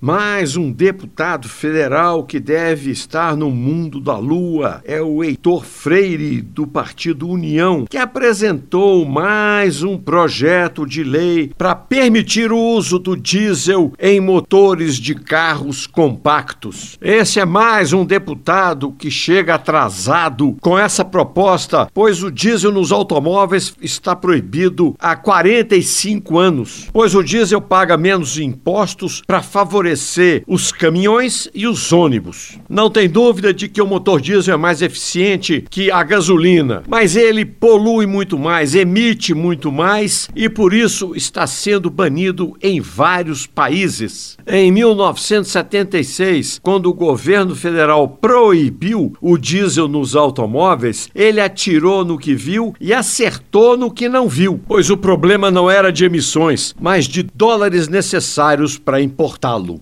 Mais um deputado federal que deve estar no mundo da lua é o Heitor Freire, do Partido União, que apresentou mais um projeto de lei para permitir o uso do diesel em motores de carros compactos. Esse é mais um deputado que chega atrasado com essa proposta, pois o diesel nos automóveis está proibido há 45 anos, pois o diesel paga menos impostos para favorecer favorecer os caminhões e os ônibus. Não tem dúvida de que o motor diesel é mais eficiente que a gasolina, mas ele polui muito mais, emite muito mais e por isso está sendo banido em vários países. Em 1976, quando o governo federal proibiu o diesel nos automóveis, ele atirou no que viu e acertou no que não viu, pois o problema não era de emissões, mas de dólares necessários para importá-lo.